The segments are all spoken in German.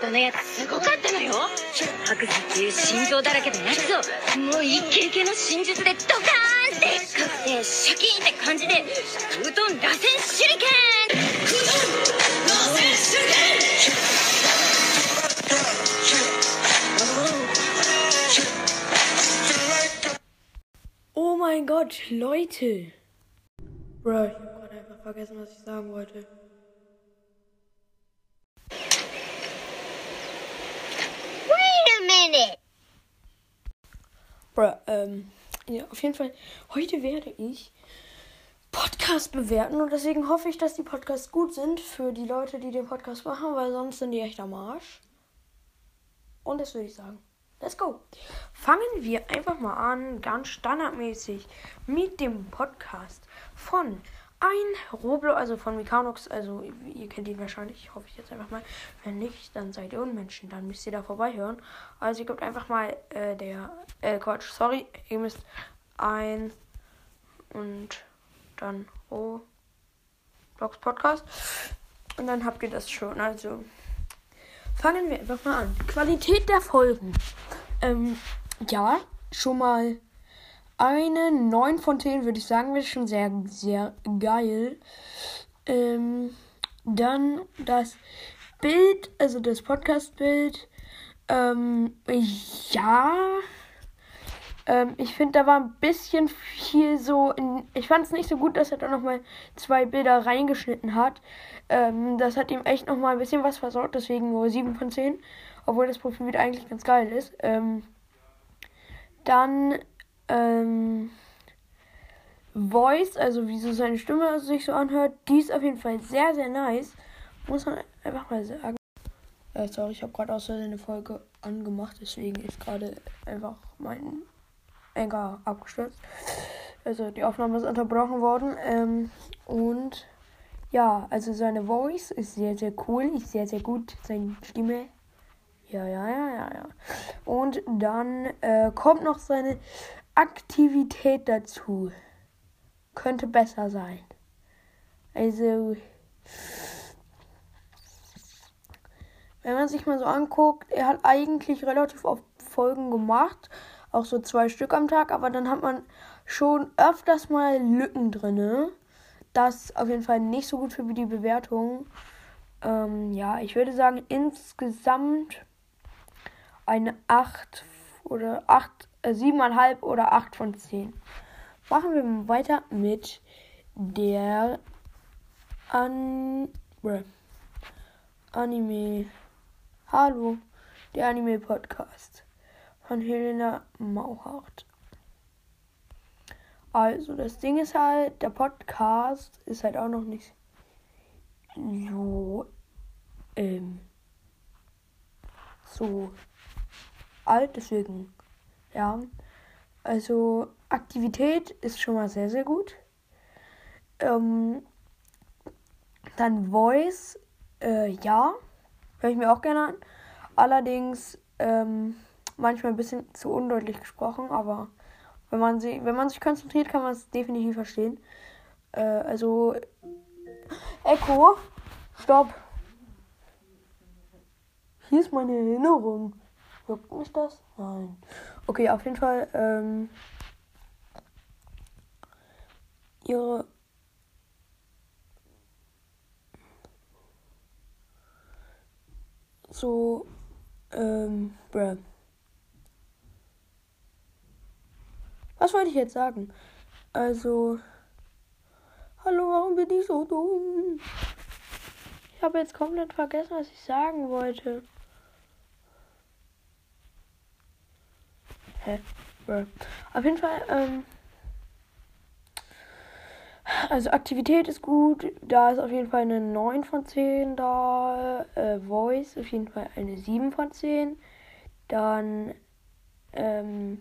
トのやつすごかったのよ白図っていう心臓だらけのやつをもうイケイケの真術でドカーンってかくてシャキーンって感じで空遁螺旋手裏剣空遁螺旋手裏剣 Oh mein Gott, Leute. Bro, ich hab gerade einfach vergessen, was ich sagen wollte. Minute Bro, ähm, ja, auf jeden Fall. Heute werde ich Podcast bewerten und deswegen hoffe ich, dass die Podcasts gut sind für die Leute, die den Podcast machen, weil sonst sind die echt am Arsch. Und das würde ich sagen. Let's go. Fangen wir einfach mal an, ganz standardmäßig mit dem Podcast von ein Roblo, also von Mechanox, also ihr kennt ihn wahrscheinlich, hoffe ich jetzt einfach mal. Wenn nicht, dann seid ihr Unmenschen, dann müsst ihr da vorbeihören. Also ihr gebt einfach mal äh, der, äh, Quatsch, sorry, ihr müsst ein und dann Roblox Podcast und dann habt ihr das schon. Also fangen wir einfach mal an. Qualität der Folgen. Ähm, ja, schon mal eine 9 von 10 würde ich sagen, wäre schon sehr, sehr geil. Ähm, dann das Bild, also das Podcast-Bild. Ähm, ja. Ähm, ich finde, da war ein bisschen viel so. In, ich fand es nicht so gut, dass er da nochmal zwei Bilder reingeschnitten hat. Ähm, das hat ihm echt nochmal ein bisschen was versorgt, deswegen nur 7 von 10. Obwohl das Profilbild eigentlich ganz geil ist. Ähm, dann ähm, Voice, also wie so seine Stimme sich so anhört, die ist auf jeden Fall sehr, sehr nice. Muss man einfach mal sagen. Äh, sorry, ich habe gerade aus Versehen eine Folge angemacht, deswegen ist gerade einfach mein Anchor abgestürzt. Also die Aufnahme ist unterbrochen worden. Ähm, und ja, also seine Voice ist sehr, sehr cool, ist sehr, sehr gut. Seine Stimme. Ja, ja, ja, ja, ja. Und dann äh, kommt noch seine Aktivität dazu. Könnte besser sein. Also, wenn man sich mal so anguckt, er hat eigentlich relativ oft Folgen gemacht. Auch so zwei Stück am Tag, aber dann hat man schon öfters mal Lücken drinne. Das auf jeden Fall nicht so gut für die Bewertung. Ähm, ja, ich würde sagen, insgesamt eine 8 oder 8, äh, 7,5 oder 8 von 10. Machen wir weiter mit der An. Anime. Hallo, der Anime Podcast von Helena Mauhart. Also, das Ding ist halt, der Podcast ist halt auch noch nicht so, ähm, so alt, deswegen, ja. Also, Aktivität ist schon mal sehr, sehr gut. Ähm, dann Voice, äh, ja, höre ich mir auch gerne an. Allerdings, ähm, manchmal ein bisschen zu undeutlich gesprochen, aber wenn man, sie, wenn man sich konzentriert, kann man es definitiv verstehen. Äh, also, Echo, stopp. Hier ist meine Erinnerung. Juckt mich das? Nein. Okay, auf jeden Fall, ähm, ihre so, ähm, bruh. Was wollte ich jetzt sagen? Also, hallo, warum bin ich so dumm? Ich habe jetzt komplett vergessen, was ich sagen wollte. Hä? Auf jeden Fall, ähm, also Aktivität ist gut. Da ist auf jeden Fall eine 9 von 10 da. Äh, Voice auf jeden Fall eine 7 von 10. Dann ähm,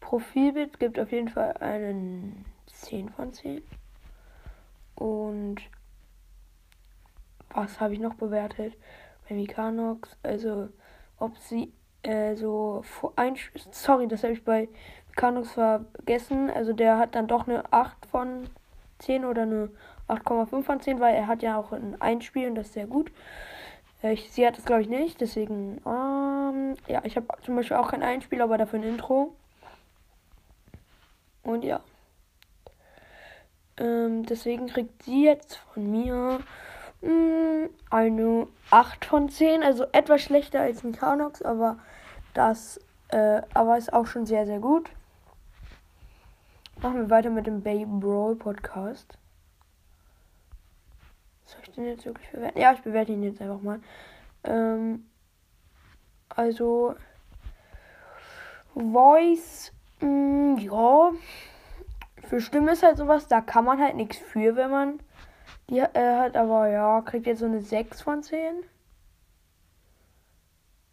Profilbild gibt auf jeden Fall einen 10 von 10. Und was habe ich noch bewertet? Bei Mikanox, also ob sie äh, so ein sorry, das habe ich bei Mikanox vergessen. Also der hat dann doch eine 8 von 10 oder eine 8,5 von 10, weil er hat ja auch ein Einspiel und das ist sehr gut. Ich, sie hat es, glaube ich, nicht. Deswegen, ähm, ja, ich habe zum Beispiel auch kein Einspiel, aber dafür ein Intro. Und ja. Ähm, deswegen kriegt sie jetzt von mir eine 8 von 10. Also etwas schlechter als Mechanox, aber das äh, aber ist auch schon sehr, sehr gut. Machen wir weiter mit dem Bay Brawl Podcast. Soll ich den jetzt wirklich bewerten? Ja, ich bewerte ihn jetzt einfach mal. Ähm, also, Voice, mh, mm, ja, für Stimme ist halt sowas, da kann man halt nichts für, wenn man die äh, hat, aber ja, kriegt jetzt so eine 6 von 10.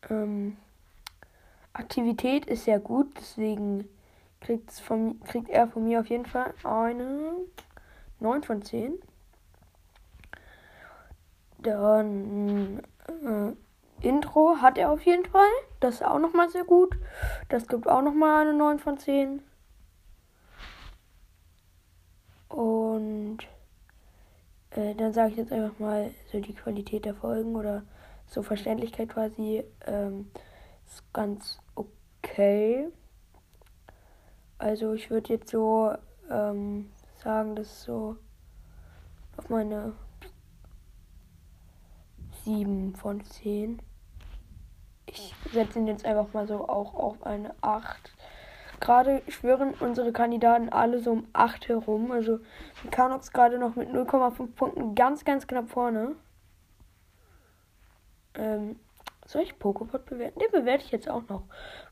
Ähm, Aktivität ist sehr gut, deswegen kriegt's von, kriegt er von mir auf jeden Fall eine 9 von 10. Dann äh, Intro hat er auf jeden Fall. Das ist auch nochmal sehr gut. Das gibt auch nochmal eine 9 von 10. Und äh, dann sage ich jetzt einfach mal so die Qualität der Folgen oder so Verständlichkeit quasi. Ähm, ist ganz okay. Also ich würde jetzt so ähm, sagen, dass so auf meine 7 von 10. Ich setze ihn jetzt einfach mal so auch auf eine 8. Gerade schwören unsere Kandidaten alle so um 8 herum. Also Mechanox gerade noch mit 0,5 Punkten ganz, ganz knapp vorne. Ähm, soll ich Pokopod bewerten? Den bewerte ich jetzt auch noch.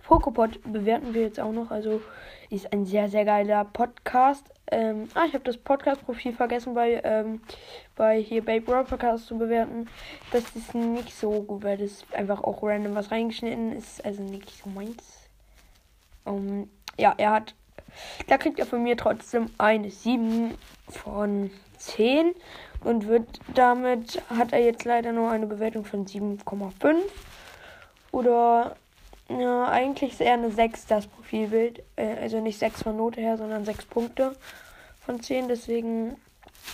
Pokopod bewerten wir jetzt auch noch. Also ist ein sehr, sehr geiler Podcast. Ähm, ah, ich habe das Podcast-Profil vergessen bei, ähm, bei hier bei Broad Podcast zu bewerten. Das ist nicht so gut, weil das einfach auch random was reingeschnitten ist. Also nicht so meins. Um, ja, er hat. Da kriegt er von mir trotzdem eine 7 von 10 und wird damit hat er jetzt leider nur eine Bewertung von 7,5 oder ja, eigentlich ist eher eine 6 das Profilbild, äh, also nicht 6 von Note her, sondern 6 Punkte von 10, deswegen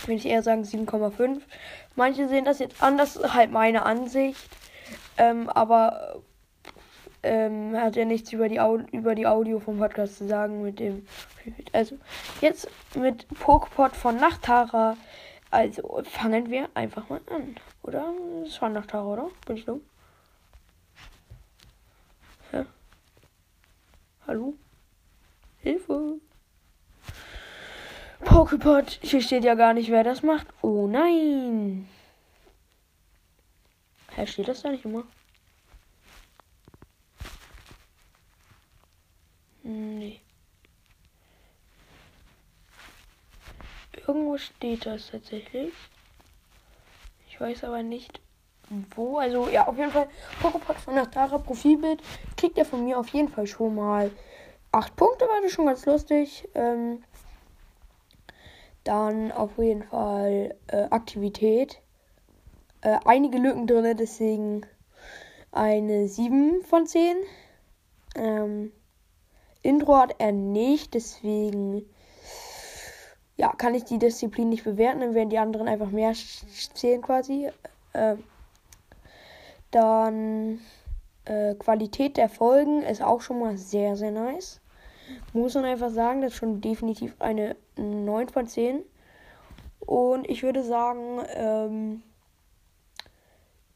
würde ich eher sagen 7,5. Manche sehen das jetzt anders, halt meine Ansicht, ähm, aber ähm, hat ja nichts über die, über die Audio vom Podcast zu sagen mit dem. Also, jetzt mit Pokepot von Nachtara. Also, fangen wir einfach mal an. Oder? Es war Nachtara, oder? Bin ich dumm? Hä? Hallo? Hilfe! Pokepot, hier steht ja gar nicht, wer das macht. Oh nein! Hä, steht das da nicht immer? Irgendwo steht das tatsächlich. Ich weiß aber nicht wo. Also ja, auf jeden Fall Poképod von das Dara Profilbild kriegt er von mir auf jeden Fall schon mal 8 Punkte, war das schon ganz lustig. Ähm, dann auf jeden Fall äh, Aktivität. Äh, einige Lücken drin, deswegen eine 7 von 10. Ähm, Intro hat er nicht, deswegen ja, kann ich die Disziplin nicht bewerten, dann werden die anderen einfach mehr zählen quasi. Äh, dann äh, Qualität der Folgen ist auch schon mal sehr, sehr nice. Muss man einfach sagen, das ist schon definitiv eine 9 von 10. Und ich würde sagen, ähm,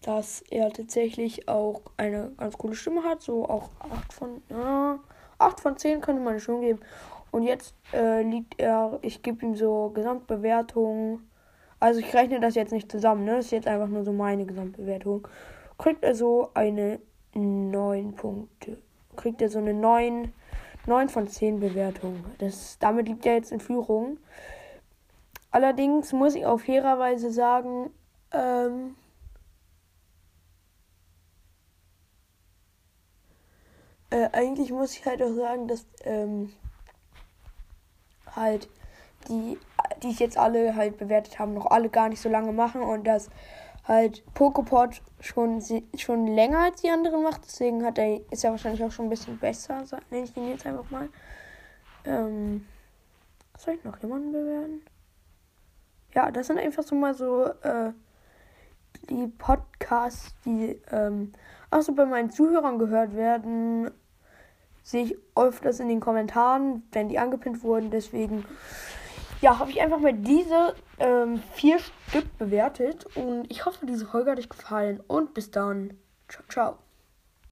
dass er tatsächlich auch eine ganz coole Stimme hat. So auch 8 von, ja, 8 von 10 könnte man schon geben. Und jetzt äh, liegt er, ich gebe ihm so Gesamtbewertung. Also ich rechne das jetzt nicht zusammen, ne? Das ist jetzt einfach nur so meine Gesamtbewertung. Kriegt er so eine 9 Punkte. Kriegt er so eine 9, 9 von 10 Bewertung. Das, damit liegt er jetzt in Führung. Allerdings muss ich auf fairerweise sagen, ähm, äh, eigentlich muss ich halt auch sagen, dass ähm, halt die, die ich jetzt alle halt bewertet haben, noch alle gar nicht so lange machen und dass halt Pokopod schon, schon länger als die anderen macht. Deswegen hat er, ist er wahrscheinlich auch schon ein bisschen besser, nenne ich ihn jetzt einfach mal. Ähm, soll ich noch jemanden bewerten? Ja, das sind einfach so mal so äh, die Podcast Podcasts, die ähm, auch so bei meinen Zuhörern gehört werden, sehe ich öfters in den Kommentaren, wenn die angepinnt wurden. Deswegen, ja, habe ich einfach mal diese ähm, vier Stück bewertet. Und ich hoffe, diese Folge hat euch gefallen. Und bis dann. Ciao, ciao.